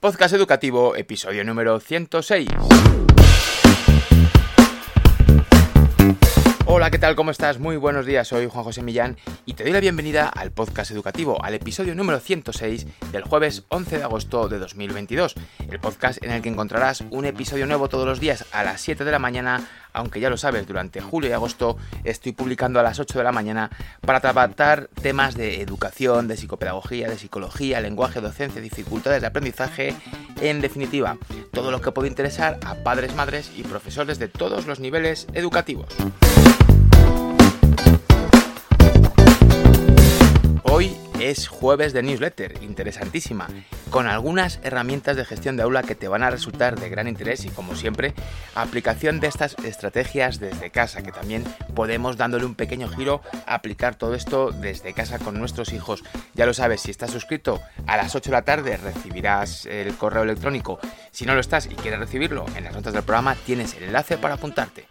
Podcast Educativo, episodio número 106. Hola, ¿qué tal? ¿Cómo estás? Muy buenos días, soy Juan José Millán y te doy la bienvenida al podcast educativo, al episodio número 106 del jueves 11 de agosto de 2022, el podcast en el que encontrarás un episodio nuevo todos los días a las 7 de la mañana, aunque ya lo sabes, durante julio y agosto estoy publicando a las 8 de la mañana para tratar temas de educación, de psicopedagogía, de psicología, lenguaje, docencia, dificultades de aprendizaje, en definitiva, todo lo que puede interesar a padres, madres y profesores de todos los niveles educativos. Es jueves de newsletter, interesantísima, con algunas herramientas de gestión de aula que te van a resultar de gran interés y como siempre, aplicación de estas estrategias desde casa, que también podemos dándole un pequeño giro aplicar todo esto desde casa con nuestros hijos. Ya lo sabes, si estás suscrito a las 8 de la tarde recibirás el correo electrónico. Si no lo estás y quieres recibirlo, en las notas del programa tienes el enlace para apuntarte.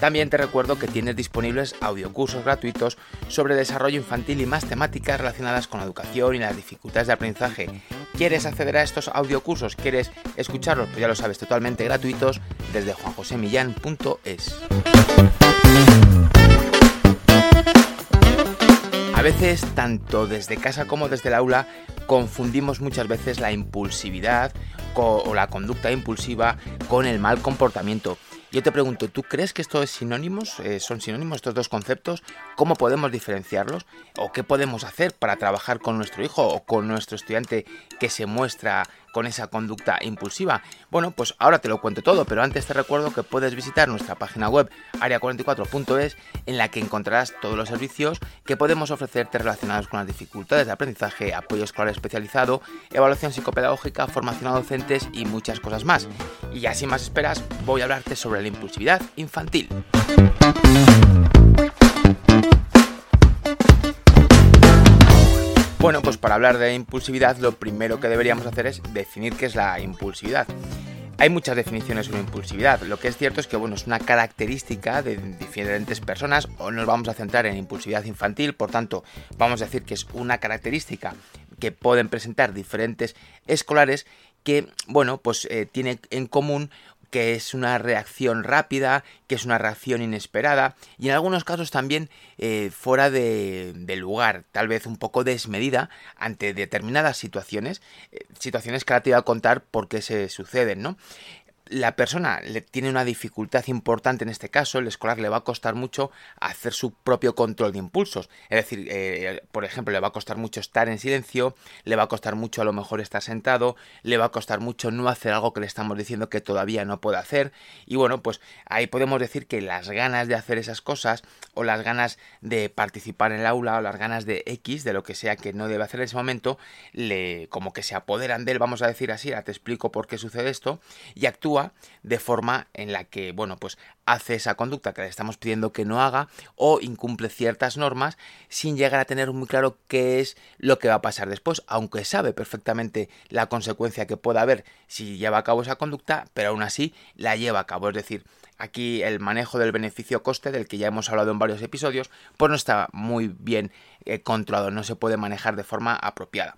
También te recuerdo que tienes disponibles audiocursos gratuitos sobre desarrollo infantil y más temáticas relacionadas con la educación y las dificultades de aprendizaje. ¿Quieres acceder a estos audiocursos? ¿Quieres escucharlos? Pues ya lo sabes, totalmente gratuitos desde juanjosemillán.es. A veces, tanto desde casa como desde el aula, confundimos muchas veces la impulsividad o la conducta impulsiva con el mal comportamiento. Yo te pregunto, ¿tú crees que esto es sinónimos? Eh, ¿Son sinónimos estos dos conceptos? ¿Cómo podemos diferenciarlos? ¿O qué podemos hacer para trabajar con nuestro hijo o con nuestro estudiante que se muestra con esa conducta impulsiva? Bueno, pues ahora te lo cuento todo, pero antes te recuerdo que puedes visitar nuestra página web area44.es en la que encontrarás todos los servicios que podemos ofrecerte relacionados con las dificultades de aprendizaje, apoyo escolar especializado, evaluación psicopedagógica, formación a docentes y muchas cosas más. Y ya sin más esperas, voy a hablarte sobre la impulsividad infantil. Bueno, pues para hablar de impulsividad lo primero que deberíamos hacer es definir qué es la impulsividad. Hay muchas definiciones sobre impulsividad. Lo que es cierto es que bueno, es una característica de diferentes personas o nos vamos a centrar en impulsividad infantil, por tanto, vamos a decir que es una característica que pueden presentar diferentes escolares que, bueno, pues eh, tiene en común que es una reacción rápida, que es una reacción inesperada y en algunos casos también eh, fuera de, lugar, tal vez un poco desmedida ante determinadas situaciones, eh, situaciones que ahora te voy a contar por qué se suceden, ¿no? La persona tiene una dificultad importante en este caso, el escolar le va a costar mucho hacer su propio control de impulsos. Es decir, eh, por ejemplo, le va a costar mucho estar en silencio, le va a costar mucho a lo mejor estar sentado, le va a costar mucho no hacer algo que le estamos diciendo que todavía no puede hacer. Y bueno, pues ahí podemos decir que las ganas de hacer esas cosas, o las ganas de participar en el aula, o las ganas de X, de lo que sea que no debe hacer en ese momento, le como que se apoderan de él, vamos a decir así, ahora te explico por qué sucede esto, y actúa de forma en la que, bueno, pues hace esa conducta que le estamos pidiendo que no haga o incumple ciertas normas sin llegar a tener muy claro qué es lo que va a pasar después, aunque sabe perfectamente la consecuencia que pueda haber si lleva a cabo esa conducta, pero aún así la lleva a cabo. Es decir, aquí el manejo del beneficio-coste, del que ya hemos hablado en varios episodios, pues no está muy bien eh, controlado, no se puede manejar de forma apropiada.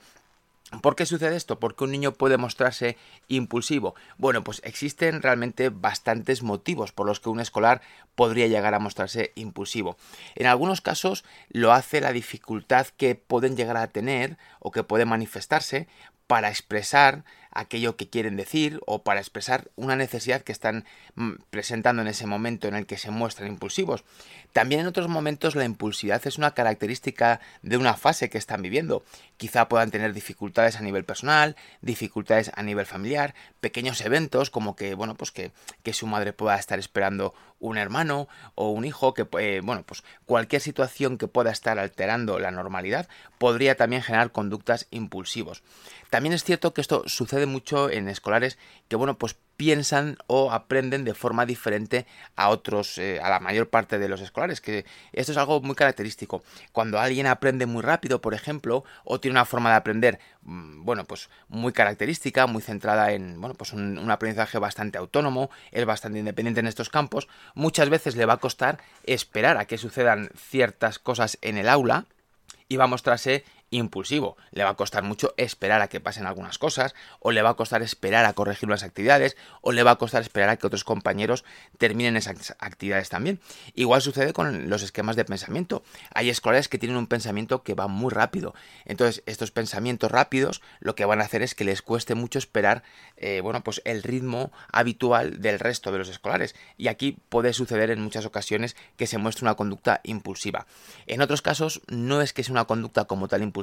¿Por qué sucede esto? ¿Por qué un niño puede mostrarse impulsivo? Bueno, pues existen realmente bastantes motivos por los que un escolar podría llegar a mostrarse impulsivo. En algunos casos lo hace la dificultad que pueden llegar a tener o que puede manifestarse para expresar aquello que quieren decir o para expresar una necesidad que están mm, presentando en ese momento en el que se muestran impulsivos. También en otros momentos la impulsividad es una característica de una fase que están viviendo. Quizá puedan tener dificultades a nivel personal, dificultades a nivel familiar, pequeños eventos como que, bueno, pues que, que su madre pueda estar esperando un hermano o un hijo, que, eh, bueno, pues cualquier situación que pueda estar alterando la normalidad podría también generar conductas impulsivos. También es cierto que esto sucede mucho en escolares que, bueno, pues piensan o aprenden de forma diferente a otros, eh, a la mayor parte de los escolares, que esto es algo muy característico. Cuando alguien aprende muy rápido, por ejemplo, o tiene una forma de aprender, bueno, pues muy característica, muy centrada en, bueno, pues un, un aprendizaje bastante autónomo, es bastante independiente en estos campos, muchas veces le va a costar esperar a que sucedan ciertas cosas en el aula y va a mostrarse impulsivo. Le va a costar mucho esperar a que pasen algunas cosas, o le va a costar esperar a corregir unas actividades, o le va a costar esperar a que otros compañeros terminen esas actividades también. Igual sucede con los esquemas de pensamiento. Hay escolares que tienen un pensamiento que va muy rápido. Entonces, estos pensamientos rápidos lo que van a hacer es que les cueste mucho esperar, eh, bueno, pues el ritmo habitual del resto de los escolares. Y aquí puede suceder en muchas ocasiones que se muestre una conducta impulsiva. En otros casos, no es que sea una conducta como tal impulsiva,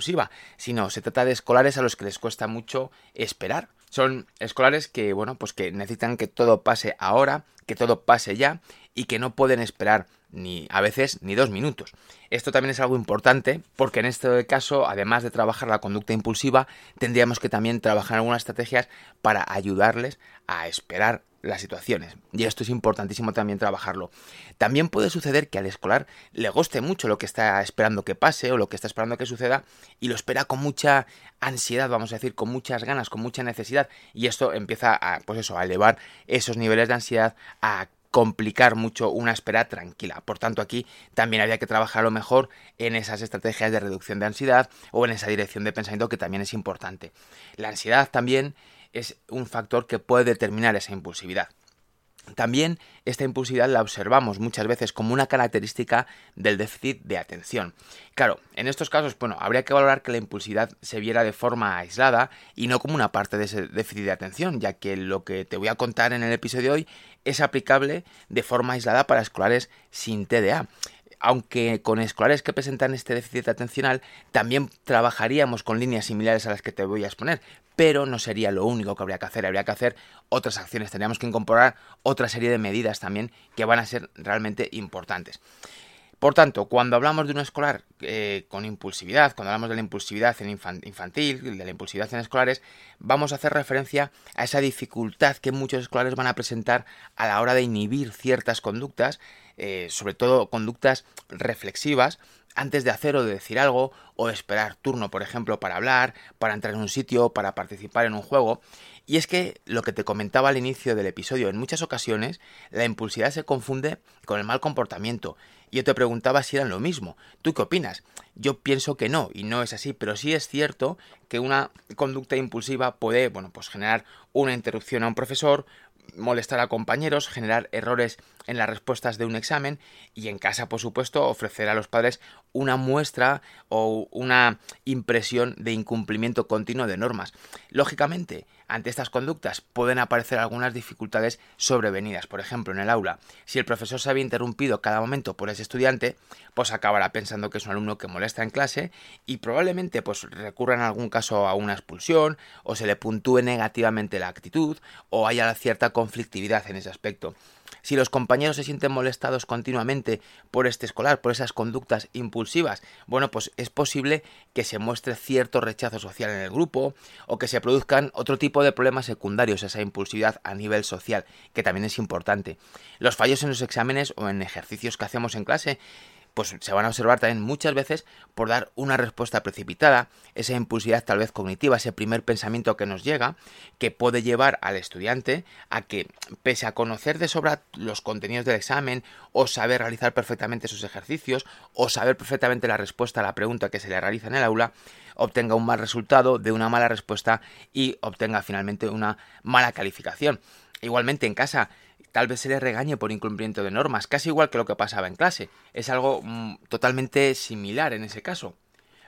sino se trata de escolares a los que les cuesta mucho esperar. Son escolares que, bueno, pues que necesitan que todo pase ahora, que todo pase ya y que no pueden esperar ni a veces ni dos minutos. Esto también es algo importante porque en este caso, además de trabajar la conducta impulsiva, tendríamos que también trabajar algunas estrategias para ayudarles a esperar las situaciones. Y esto es importantísimo también trabajarlo. También puede suceder que al escolar le guste mucho lo que está esperando que pase o lo que está esperando que suceda y lo espera con mucha ansiedad, vamos a decir, con muchas ganas, con mucha necesidad. Y esto empieza a, pues eso, a elevar esos niveles de ansiedad, a complicar mucho una espera tranquila. Por tanto, aquí también había que trabajar lo mejor en esas estrategias de reducción de ansiedad o en esa dirección de pensamiento que también es importante. La ansiedad también es un factor que puede determinar esa impulsividad. También esta impulsividad la observamos muchas veces como una característica del déficit de atención. Claro, en estos casos, bueno, habría que valorar que la impulsividad se viera de forma aislada y no como una parte de ese déficit de atención, ya que lo que te voy a contar en el episodio de hoy es aplicable de forma aislada para escolares sin TDA aunque con escolares que presentan este déficit atencional también trabajaríamos con líneas similares a las que te voy a exponer, pero no sería lo único que habría que hacer, habría que hacer otras acciones, tendríamos que incorporar otra serie de medidas también que van a ser realmente importantes. Por tanto, cuando hablamos de un escolar eh, con impulsividad, cuando hablamos de la impulsividad en infantil, de la impulsividad en escolares, vamos a hacer referencia a esa dificultad que muchos escolares van a presentar a la hora de inhibir ciertas conductas, eh, sobre todo conductas reflexivas, antes de hacer o de decir algo, o esperar turno, por ejemplo, para hablar, para entrar en un sitio, para participar en un juego. Y es que lo que te comentaba al inicio del episodio, en muchas ocasiones la impulsividad se confunde con el mal comportamiento. Yo te preguntaba si eran lo mismo. ¿Tú qué opinas? Yo pienso que no, y no es así, pero sí es cierto que una conducta impulsiva puede, bueno, pues generar una interrupción a un profesor, molestar a compañeros, generar errores en las respuestas de un examen y en casa, por supuesto, ofrecer a los padres una muestra o una impresión de incumplimiento continuo de normas. Lógicamente, ante estas conductas pueden aparecer algunas dificultades sobrevenidas. Por ejemplo, en el aula, si el profesor se había interrumpido cada momento por ese estudiante, pues acabará pensando que es un alumno que molesta en clase y probablemente pues recurra en algún caso a una expulsión o se le puntúe negativamente la actitud o haya cierta conflictividad en ese aspecto. Si los compañeros se sienten molestados continuamente por este escolar, por esas conductas impulsivas, bueno, pues es posible que se muestre cierto rechazo social en el grupo o que se produzcan otro tipo de problemas secundarios esa impulsividad a nivel social, que también es importante. Los fallos en los exámenes o en ejercicios que hacemos en clase pues se van a observar también muchas veces por dar una respuesta precipitada, esa impulsividad tal vez cognitiva, ese primer pensamiento que nos llega, que puede llevar al estudiante a que, pese a conocer de sobra los contenidos del examen, o saber realizar perfectamente sus ejercicios, o saber perfectamente la respuesta a la pregunta que se le realiza en el aula, obtenga un mal resultado de una mala respuesta y obtenga finalmente una mala calificación. Igualmente en casa, tal vez se le regañe por incumplimiento de normas, casi igual que lo que pasaba en clase. Es algo mm, totalmente similar en ese caso.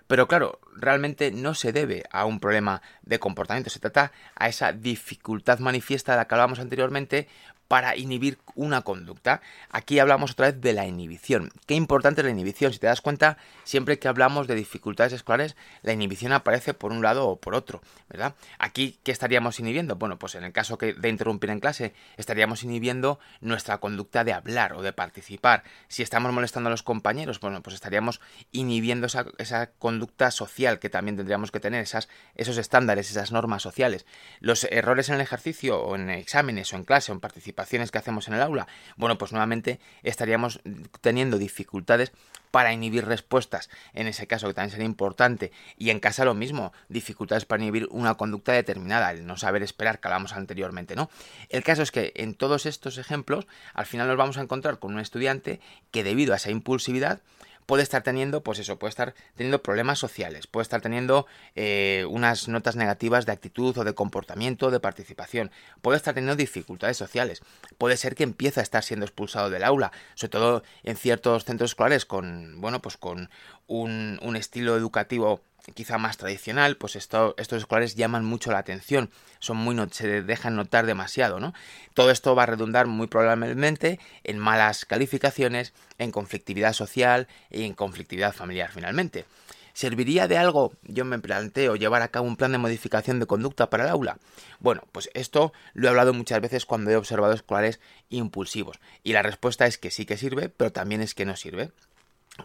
Pero claro, realmente no se debe a un problema de comportamiento, se trata a esa dificultad manifiesta de la que hablábamos anteriormente para inhibir una conducta. Aquí hablamos otra vez de la inhibición. Qué importante es la inhibición. Si te das cuenta, siempre que hablamos de dificultades escolares, la inhibición aparece por un lado o por otro, ¿verdad? Aquí, ¿qué estaríamos inhibiendo? Bueno, pues en el caso de interrumpir en clase, estaríamos inhibiendo nuestra conducta de hablar o de participar. Si estamos molestando a los compañeros, bueno, pues estaríamos inhibiendo esa, conducta social que también tendríamos que tener, esas, esos estándares, esas normas sociales. Los errores en el ejercicio o en exámenes o en clase o en participación que hacemos en el aula, bueno, pues nuevamente estaríamos teniendo dificultades para inhibir respuestas, en ese caso que también sería importante, y en casa lo mismo, dificultades para inhibir una conducta determinada, el no saber esperar que hablamos anteriormente, ¿no? El caso es que en todos estos ejemplos, al final nos vamos a encontrar con un estudiante que debido a esa impulsividad, puede estar teniendo, pues eso, puede estar teniendo problemas sociales, puede estar teniendo eh, unas notas negativas de actitud o de comportamiento, de participación, puede estar teniendo dificultades sociales, puede ser que empiece a estar siendo expulsado del aula, sobre todo en ciertos centros escolares con, bueno, pues con un, un estilo educativo quizá más tradicional, pues esto, estos escolares llaman mucho la atención, son muy se dejan notar demasiado, ¿no? Todo esto va a redundar muy probablemente en malas calificaciones, en conflictividad social y en conflictividad familiar finalmente. ¿Serviría de algo, yo me planteo, llevar a cabo un plan de modificación de conducta para el aula? Bueno, pues esto lo he hablado muchas veces cuando he observado escolares impulsivos. Y la respuesta es que sí que sirve, pero también es que no sirve.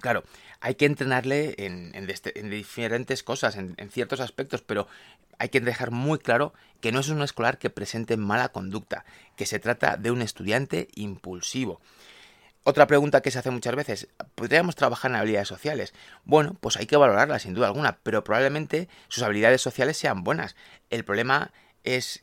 Claro, hay que entrenarle en, diferentes cosas, en, ciertos aspectos, pero hay que dejar muy claro que no es un escolar que presente mala conducta, que se trata de un estudiante impulsivo. Otra pregunta que se hace muchas veces, ¿podríamos trabajar en habilidades sociales? Bueno, pues hay que valorarlas sin duda alguna, pero probablemente sus habilidades sociales sean buenas. El problema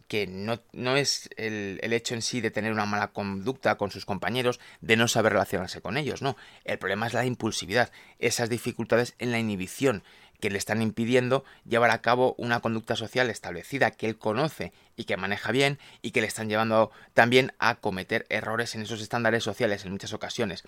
que no, no es el, el, hecho en sí de tener una mala conducta con sus compañeros, de no saber relacionarse con ellos, no. El problema es la impulsividad, esas dificultades en la inhibición que le están impidiendo llevar a cabo una conducta social establecida que él conoce y que maneja bien y que le están llevando también a cometer errores en esos estándares sociales en muchas ocasiones.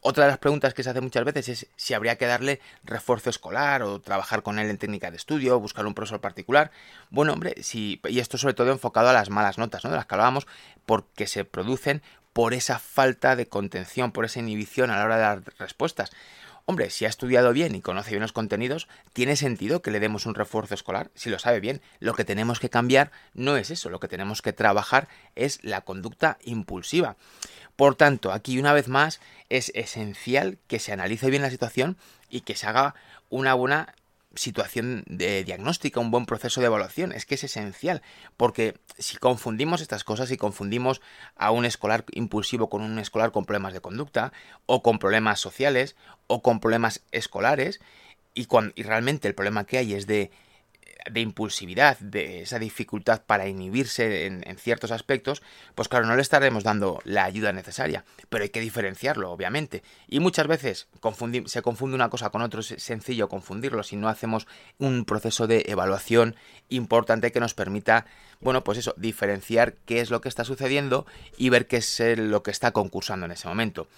Otra de las preguntas que se hace muchas veces es si habría que darle refuerzo escolar o trabajar con él en técnica de estudio, buscar un profesor particular. Bueno, hombre, sí, y esto sobre todo enfocado a las malas notas, ¿no? De las que hablábamos, porque se producen por esa falta de contención, por esa inhibición a la hora de dar respuestas. Hombre, si ha estudiado bien y conoce bien los contenidos, tiene sentido que le demos un refuerzo escolar, si lo sabe bien. Lo que tenemos que cambiar no es eso, lo que tenemos que trabajar es la conducta impulsiva. Por tanto, aquí una vez más es esencial que se analice bien la situación y que se haga una buena situación de diagnóstica, un buen proceso de evaluación. Es que es esencial, porque si confundimos estas cosas, si confundimos a un escolar impulsivo con un escolar con problemas de conducta, o con problemas sociales, o con problemas escolares, y, cuando, y realmente el problema que hay es de de impulsividad, de esa dificultad para inhibirse en, ciertos aspectos, pues claro, no le estaremos dando la ayuda necesaria, pero hay que diferenciarlo, obviamente. Y muchas veces se confunde una cosa con otro, es sencillo confundirlo si no hacemos un proceso de evaluación importante que nos permita, bueno, pues eso, diferenciar qué es lo que está sucediendo y ver qué es lo que está concursando en ese momento.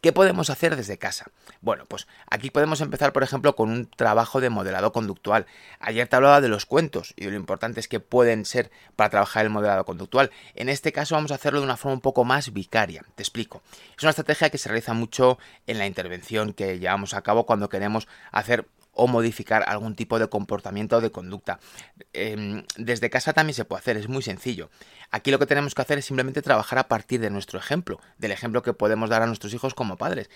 ¿Qué podemos hacer desde casa? Bueno, pues aquí podemos empezar, por ejemplo, con un trabajo de modelado conductual. Ayer te hablaba de los cuentos y lo importante es que pueden ser para trabajar el modelado conductual. En este caso vamos a hacerlo de una forma un poco más vicaria. Te explico. Es una estrategia que se realiza mucho en la intervención que llevamos a cabo cuando queremos hacer o modificar algún tipo de comportamiento o de conducta. Em, desde casa también se puede hacer, es muy sencillo. Aquí lo que tenemos que hacer es simplemente trabajar a partir de nuestro ejemplo, del ejemplo que podemos dar a nuestros hijos como padres.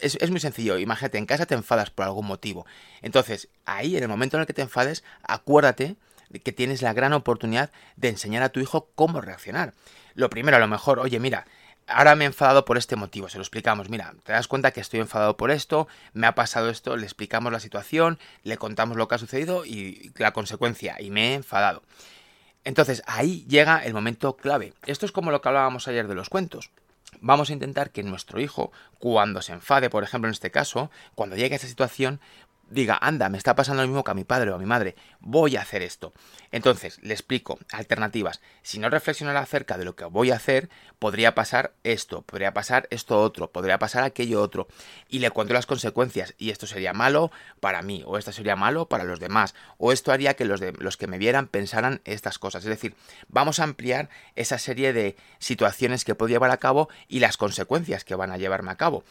Es, es, muy sencillo, imagínate, en casa te enfadas por algún motivo. Entonces, ahí, en el momento en el que te enfades, acuérdate que tienes la gran oportunidad de enseñar a tu hijo cómo reaccionar. Lo primero, a lo mejor, oye, mira, ahora me he enfadado por este motivo, se lo explicamos, mira, te das cuenta que estoy enfadado por esto, me ha pasado esto, le explicamos la situación, le contamos lo que ha sucedido y la consecuencia, y me he enfadado. Entonces ahí llega el momento clave. Esto es como lo que hablábamos ayer de los cuentos. Vamos a intentar que nuestro hijo, cuando se enfade, por ejemplo en este caso, cuando llegue a esa situación, diga, anda, me está pasando lo mismo que a mi padre o a mi madre, voy a hacer esto. Entonces, le explico alternativas. Si no reflexionara acerca de lo que voy a hacer, podría pasar esto, podría pasar esto otro, podría pasar aquello otro. Y le cuento las consecuencias. Y esto sería malo para mí, o esto sería malo para los demás, o esto haría que los, de, los que me vieran pensaran estas cosas. Es decir, vamos a ampliar esa serie de situaciones que puedo llevar a cabo y las consecuencias que van a llevarme a cabo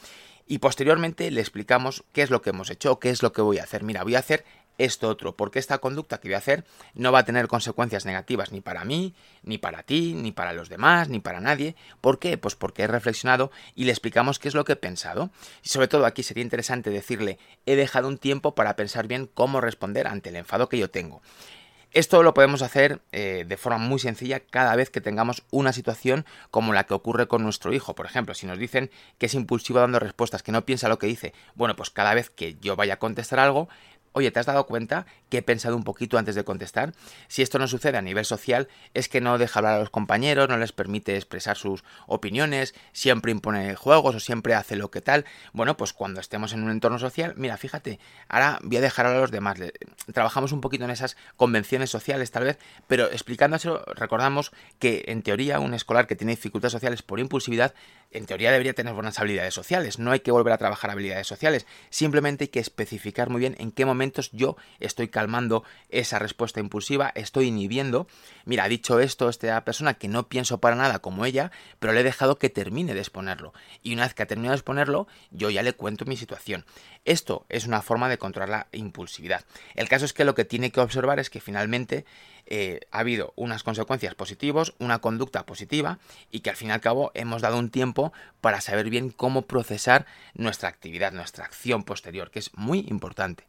y posteriormente le explicamos qué es lo que hemos hecho, qué es lo que voy a hacer. Mira, voy a hacer esto otro, porque esta conducta que voy a hacer no va a tener consecuencias negativas ni para mí, ni para ti, ni para los demás, ni para nadie. ¿Por qué? Pues porque he reflexionado y le explicamos qué es lo que he pensado. Y sobre todo aquí sería interesante decirle, he dejado un tiempo para pensar bien cómo responder ante el enfado que yo tengo. Esto lo podemos hacer eh, de forma muy sencilla cada vez que tengamos una situación como la que ocurre con nuestro hijo. Por ejemplo, si nos dicen que es impulsivo dando respuestas, que no piensa lo que dice, bueno, pues cada vez que yo vaya a contestar algo, oye, ¿te has dado cuenta que he pensado un poquito antes de contestar? Si esto no sucede a nivel social, es que no deja hablar a los compañeros, no les permite expresar sus opiniones, siempre impone juegos o siempre hace lo que tal. Bueno, pues cuando estemos en un entorno social, mira, fíjate, ahora voy a dejar a los demás. Trabajamos un poquito en esas convenciones sociales tal vez, pero explicándoselo, recordamos que en teoría un escolar que tiene dificultades sociales por impulsividad, en teoría debería tener buenas habilidades sociales. No hay que volver a trabajar habilidades sociales, simplemente hay que especificar muy bien en qué momento yo estoy calmando esa respuesta impulsiva, estoy inhibiendo. Mira, ha dicho esto esta persona que no pienso para nada como ella, pero le he dejado que termine de exponerlo. Y una vez que ha terminado de exponerlo, yo ya le cuento mi situación. Esto es una forma de controlar la impulsividad. El caso es que lo que tiene que observar es que finalmente eh, ha habido unas consecuencias positivas, una conducta positiva y que al fin y al cabo hemos dado un tiempo para saber bien cómo procesar nuestra actividad, nuestra acción posterior, que es muy importante.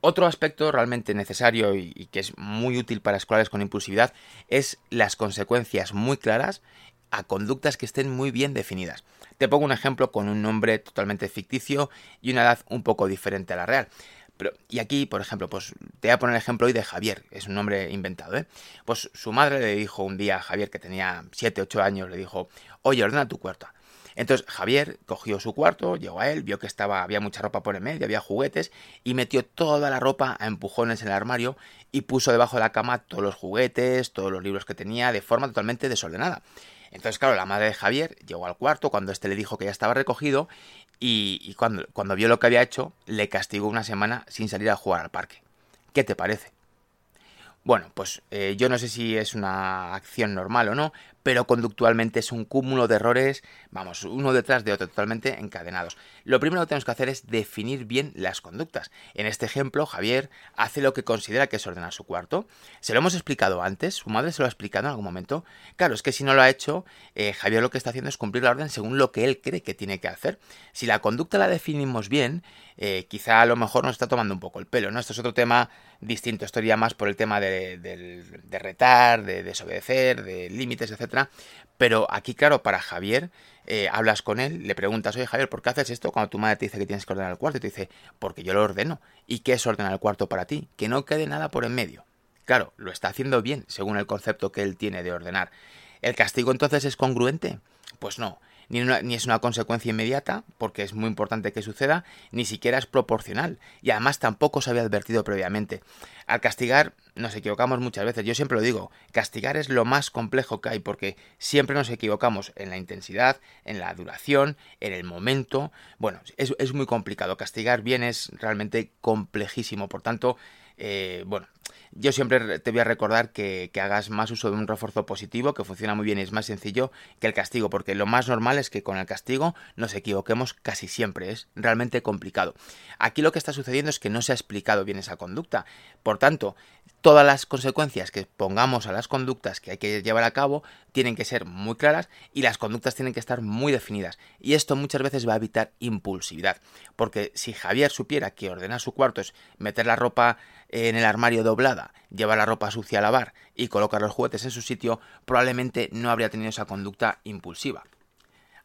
Otro aspecto realmente necesario y, que es muy útil para escolares con impulsividad es las consecuencias muy claras a conductas que estén muy bien definidas. Te pongo un ejemplo con un nombre totalmente ficticio y una edad un poco diferente a la real. Pero, y aquí, por ejemplo, pues te voy a poner el ejemplo hoy de Javier, es un nombre inventado, ¿eh? Pues su madre le dijo un día a Javier, que tenía 7, 8 años, le dijo, oye, ordena tu cuarto. Entonces Javier cogió su cuarto, llegó a él, vio que estaba, había mucha ropa por el medio, había juguetes, y metió toda la ropa a empujones en el armario y puso debajo de la cama todos los juguetes, todos los libros que tenía, de forma totalmente desordenada. Entonces, claro, la madre de Javier llegó al cuarto cuando éste le dijo que ya estaba recogido y, cuando, cuando vio lo que había hecho, le castigó una semana sin salir a jugar al parque. ¿Qué te parece? Bueno, pues eh, yo no sé si es una acción normal o no, pero conductualmente es un cúmulo de errores, vamos, uno detrás de otro, totalmente encadenados. Lo primero que tenemos que hacer es definir bien las conductas. En este ejemplo, Javier hace lo que considera que es ordenar su cuarto. Se lo hemos explicado antes, su madre se lo ha explicado en algún momento. Claro, es que si no lo ha hecho, eh, Javier lo que está haciendo es cumplir la orden según lo que él cree que tiene que hacer. Si la conducta la definimos bien, eh, quizá a lo mejor nos está tomando un poco el pelo, ¿no? Esto es otro tema distinto, esto iría más por el tema de, de retar, de desobedecer, de límites, etcétera pero aquí, claro, para Javier, eh, hablas con él, le preguntas, oye Javier, ¿por qué haces esto? Cuando tu madre te dice que tienes que ordenar el cuarto, y te dice, porque yo lo ordeno. ¿Y qué es ordenar el cuarto para ti? Que no quede nada por en medio. Claro, lo está haciendo bien, según el concepto que él tiene de ordenar. ¿El castigo entonces es congruente? Pues no ni, es una consecuencia inmediata, porque es muy importante que suceda, ni siquiera es proporcional, y además tampoco se había advertido previamente. Al castigar nos equivocamos muchas veces, yo siempre lo digo, castigar es lo más complejo que hay, porque siempre nos equivocamos en la intensidad, en la duración, en el momento, bueno, es, muy complicado, castigar bien es realmente complejísimo, por tanto, eh, bueno, yo siempre te voy a recordar que, hagas más uso de un refuerzo positivo, que funciona muy bien y es más sencillo que el castigo, porque lo más normal es que con el castigo nos equivoquemos casi siempre, es realmente complicado. Aquí lo que está sucediendo es que no se ha explicado bien esa conducta, por tanto, todas las consecuencias que pongamos a las conductas que hay que llevar a cabo tienen que ser muy claras y las conductas tienen que estar muy definidas. Y esto muchas veces va a evitar impulsividad, porque si Javier supiera que ordenar su cuarto es meter la ropa en el armario doblada, llevar la ropa sucia a lavar y colocar los juguetes en su sitio, probablemente no habría tenido esa conducta impulsiva.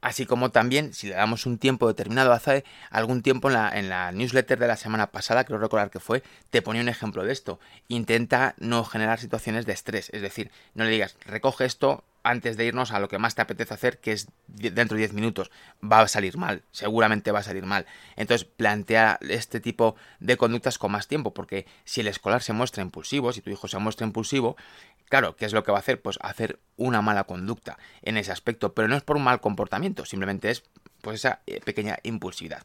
Así como también, si le damos un tiempo determinado, hace algún tiempo en la, en la newsletter de la semana pasada, creo recordar que fue, te ponía un ejemplo de esto. Intenta no generar situaciones de estrés, es decir, no le digas, recoge esto, antes de irnos a lo que más te apetece hacer, que es dentro de 10 minutos, va a salir mal, seguramente va a salir mal. Entonces, plantea este tipo de conductas con más tiempo, porque si el escolar se muestra impulsivo, si tu hijo se muestra impulsivo, claro, ¿qué es lo que va a hacer? Pues hacer una mala conducta en ese aspecto, pero no es por un mal comportamiento, simplemente es pues esa eh, pequeña impulsividad.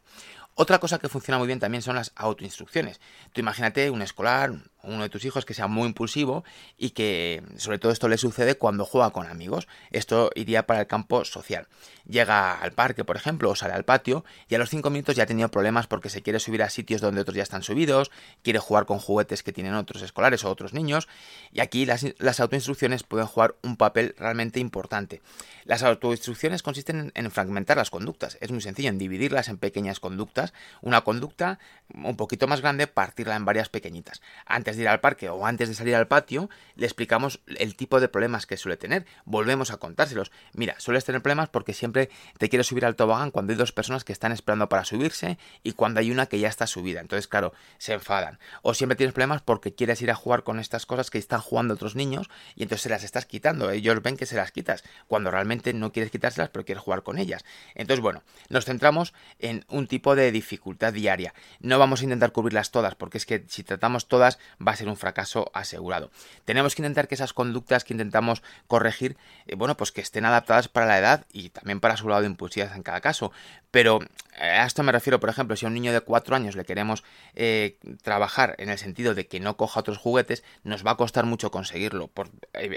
Otra cosa que funciona muy bien también son las autoinstrucciones. Tú imagínate un escolar, uno de tus hijos que sea muy impulsivo y que sobre todo esto le sucede cuando juega con amigos. Esto iría para el campo social. Llega al parque, por ejemplo, o sale al patio y a los 5 minutos ya ha tenido problemas porque se quiere subir a sitios donde otros ya están subidos, quiere jugar con juguetes que tienen otros escolares o otros niños y aquí las, las autoinstrucciones pueden jugar un papel realmente importante. Las autoinstrucciones consisten en fragmentar las conductas. Es muy sencillo, en dividirlas en pequeñas conductas. Una conducta un poquito más grande, partirla en varias pequeñitas. Antes de ir al parque o antes de salir al patio, le explicamos el tipo de problemas que suele tener. Volvemos a contárselos. Mira, sueles tener problemas porque siempre te quieres subir al tobogán cuando hay dos personas que están esperando para subirse y cuando hay una que ya está subida. Entonces, claro, se enfadan. O siempre tienes problemas porque quieres ir a jugar con estas cosas que están jugando otros niños y entonces se las estás quitando. Ellos ven que se las quitas cuando realmente no quieres quitárselas pero quieres jugar con ellas. Entonces, bueno, nos centramos en un tipo de dificultad diaria. No vamos a intentar cubrirlas todas porque es que si tratamos todas va a ser un fracaso asegurado. Tenemos que intentar que esas conductas que intentamos corregir, eh, bueno, pues que estén adaptadas para la edad y también para su lado de impulsividad en cada caso. Pero eh, a esto me refiero, por ejemplo, si a un niño de 4 años le queremos eh, trabajar en el sentido de que no coja otros juguetes, nos va a costar mucho conseguirlo por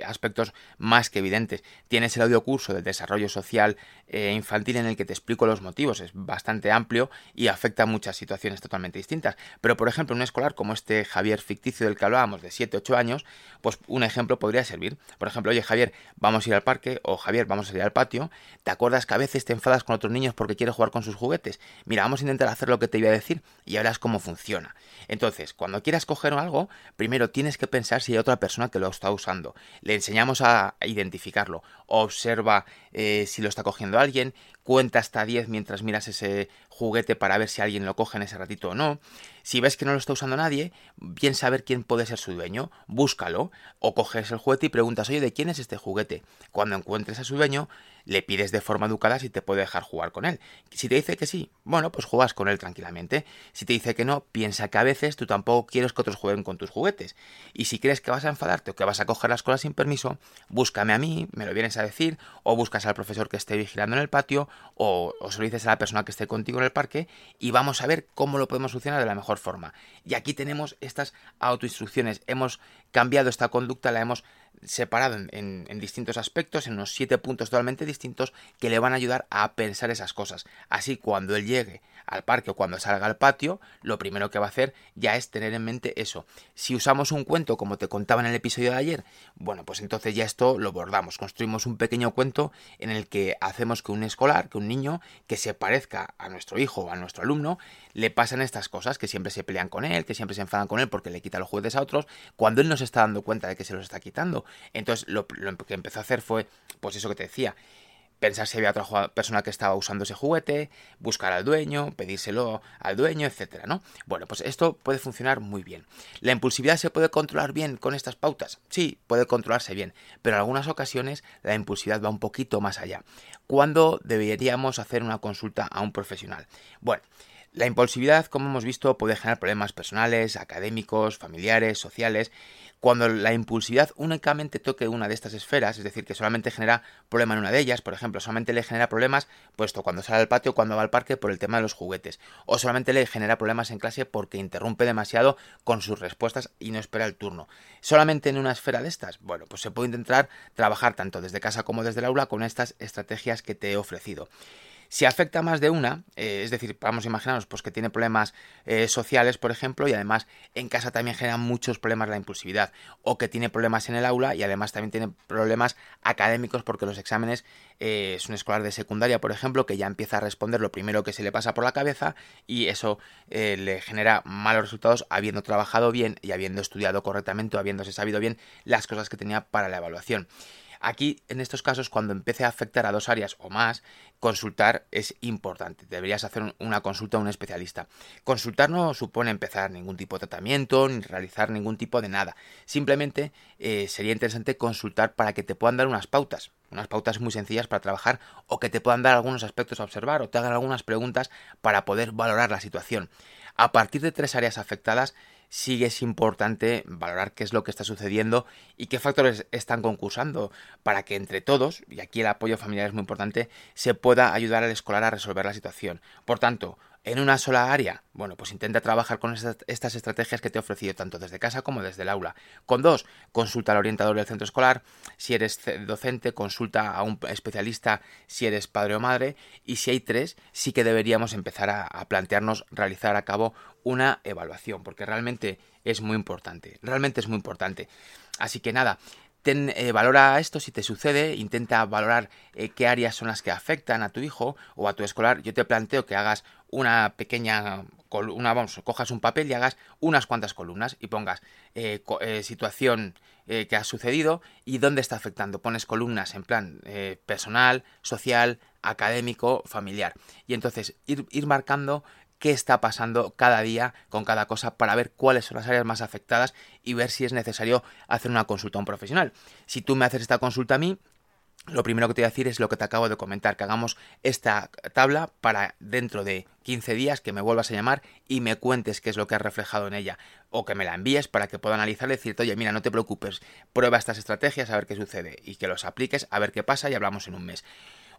aspectos más que evidentes. Tienes el audio curso del desarrollo social infantil en el que te explico los motivos, es bastante amplio y afecta a muchas situaciones totalmente distintas. Pero, por ejemplo, un escolar como este Javier ficticio, del que hablábamos de 7, 8 años, pues un ejemplo podría servir. Por ejemplo, oye Javier, vamos a ir al parque o Javier, vamos a ir al patio. ¿Te acuerdas que a veces te enfadas con otros niños porque quieres jugar con sus juguetes? Mira, vamos a intentar hacer lo que te iba a decir y verás cómo funciona. Entonces, cuando quieras coger algo, primero tienes que pensar si hay otra persona que lo está usando. Le enseñamos a identificarlo. Observa eh, si lo está cogiendo alguien, cuenta hasta 10 mientras miras ese juguete para ver si alguien lo coge en ese ratito o no. Si ves que no lo está usando nadie, bien saber quién puede ser su dueño, búscalo o coges el juguete y preguntas, oye, ¿de quién es este juguete? Cuando encuentres a su dueño, le pides de forma educada si te puede dejar jugar con él. Si te dice que sí, bueno, pues juegas con él tranquilamente. Si te dice que no, piensa que a veces tú tampoco quieres que otros jueguen con tus juguetes. Y si crees que vas a enfadarte o que vas a coger las cosas sin permiso, búscame a mí, me lo vienes a decir, o buscas al profesor que esté vigilando en el patio, o, o se lo dices a la persona que esté contigo en el parque, y vamos a ver cómo lo podemos solucionar de la mejor forma. Y aquí tenemos estas autoinstrucciones. Hemos cambiado esta conducta, la hemos separado en, distintos aspectos, en unos siete puntos totalmente distintos, que le van a ayudar a pensar esas cosas. Así, cuando él llegue al parque o cuando salga al patio, lo primero que va a hacer ya es tener en mente eso. Si usamos un cuento, como te contaba en el episodio de ayer, bueno, pues entonces ya esto lo bordamos. Construimos un pequeño cuento en el que hacemos que un escolar, que un niño, que se parezca a nuestro hijo o a nuestro alumno, le pasan estas cosas, que siempre se pelean con él, que siempre se enfadan con él porque le quita los juguetes a otros, cuando él no se está dando cuenta de que se los está quitando. Entonces lo, que empezó a hacer fue, pues eso que te decía, pensar si había otra persona que estaba usando ese juguete, buscar al dueño, pedírselo al dueño, etcétera, ¿no? Bueno, pues esto puede funcionar muy bien. ¿La impulsividad se puede controlar bien con estas pautas? Sí, puede controlarse bien, pero en algunas ocasiones la impulsividad va un poquito más allá. ¿Cuándo deberíamos hacer una consulta a un profesional? Bueno, la impulsividad, como hemos visto, puede generar problemas personales, académicos, familiares, sociales. Cuando la impulsividad únicamente toque una de estas esferas, es decir, que solamente genera problema en una de ellas, por ejemplo, solamente le genera problemas puesto cuando sale al patio, cuando va al parque por el tema de los juguetes, o solamente le genera problemas en clase porque interrumpe demasiado con sus respuestas y no espera el turno. Solamente en una esfera de estas, bueno, pues se puede intentar trabajar tanto desde casa como desde el aula con estas estrategias que te he ofrecido. Si afecta más de una, eh, es decir, vamos a imaginarnos pues, que tiene problemas eh, sociales, por ejemplo, y además en casa también genera muchos problemas la impulsividad, o que tiene problemas en el aula y además también tiene problemas académicos porque los exámenes eh, es un escolar de secundaria, por ejemplo, que ya empieza a responder lo primero que se le pasa por la cabeza y eso le genera malos resultados habiendo trabajado bien y habiendo estudiado correctamente o habiéndose sabido bien las cosas que tenía para la evaluación. Aquí, en estos casos, cuando empiece a afectar a dos áreas o más, consultar es importante. Deberías hacer una consulta a un especialista. Consultar no supone empezar ningún tipo de tratamiento ni realizar ningún tipo de nada. Simplemente eh, sería interesante consultar para que te puedan dar unas pautas unas pautas muy sencillas para trabajar o que te puedan dar algunos aspectos a observar o te hagan algunas preguntas para poder valorar la situación. A partir de tres áreas afectadas, sí es importante valorar qué es lo que está sucediendo y qué factores están concursando para que entre todos, y aquí el apoyo familiar es muy importante, se pueda ayudar al escolar a resolver la situación. Por tanto, en una sola área, bueno, pues intenta trabajar con estas estrategias que te he ofrecido tanto desde casa como desde el aula. Con dos, consulta al orientador del centro escolar. Si eres docente, consulta a un especialista si eres padre o madre. Y si hay tres, sí que deberíamos empezar a, plantearnos realizar a cabo una evaluación, porque realmente es muy importante. Realmente es muy importante. Así que nada, eh, valora esto si te sucede, intenta valorar eh, qué áreas son las que afectan a tu hijo o a tu escolar. Yo te planteo que hagas una pequeña una, vamos, cojas un papel y hagas unas cuantas columnas y pongas eh, situación que ha sucedido y dónde está afectando. Pones columnas en plan personal, social, académico, familiar. Y entonces ir, ir marcando qué está pasando cada día con cada cosa para ver cuáles son las áreas más afectadas y ver si es necesario hacer una consulta a un profesional. Si tú me haces esta consulta a mí, lo primero que te voy a decir es lo que te acabo de comentar, que hagamos esta tabla para dentro de 15 días que me vuelvas a llamar y me cuentes qué es lo que has reflejado en ella o que me la envíes para que pueda analizarla y decirte, oye, mira, no te preocupes, prueba estas estrategias a ver qué sucede y que los apliques a ver qué pasa y hablamos en un mes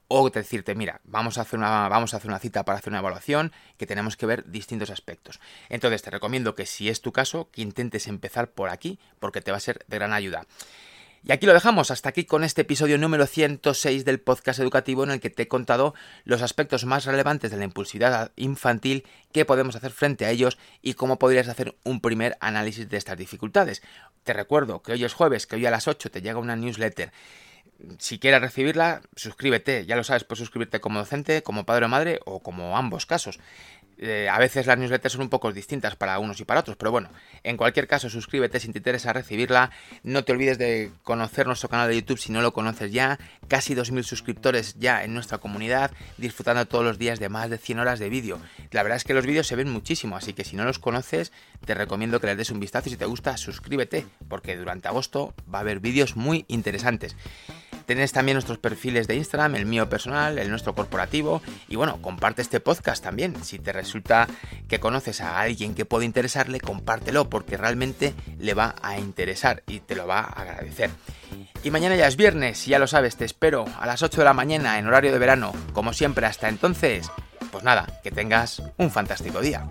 o decirte, mira, vamos a, hacer una, vamos a hacer una cita para hacer una evaluación, que tenemos que ver distintos aspectos. Entonces te recomiendo que si es tu caso, que intentes empezar por aquí, porque te va a ser de gran ayuda. Y aquí lo dejamos, hasta aquí con este episodio número 106 del podcast educativo en el que te he contado los aspectos más relevantes de la impulsividad infantil, qué podemos hacer frente a ellos y cómo podrías hacer un primer análisis de estas dificultades. Te recuerdo que hoy es jueves, que hoy a las 8 te llega una newsletter si quieres recibirla, suscríbete. Ya lo sabes, puedes suscribirte como docente, como padre o madre o como ambos casos. Eh, a veces las newsletters son un poco distintas para unos y para otros, pero bueno, en cualquier caso suscríbete si te interesa recibirla. No te olvides de conocer nuestro canal de YouTube si no lo conoces ya. Casi 2.000 suscriptores ya en nuestra comunidad, disfrutando todos los días de más de 100 horas de vídeo. La verdad es que los vídeos se ven muchísimo, así que si no los conoces, te recomiendo que les des un vistazo y si te gusta, suscríbete, porque durante agosto va a haber vídeos muy interesantes. Tenéis también nuestros perfiles de Instagram, el mío personal, el nuestro corporativo. Y bueno, comparte este podcast también. Si te resulta que conoces a alguien que puede interesarle, compártelo porque realmente le va a interesar y te lo va a agradecer. Y mañana ya es viernes, y ya lo sabes, te espero a las 8 de la mañana en horario de verano. Como siempre, hasta entonces, pues nada, que tengas un fantástico día.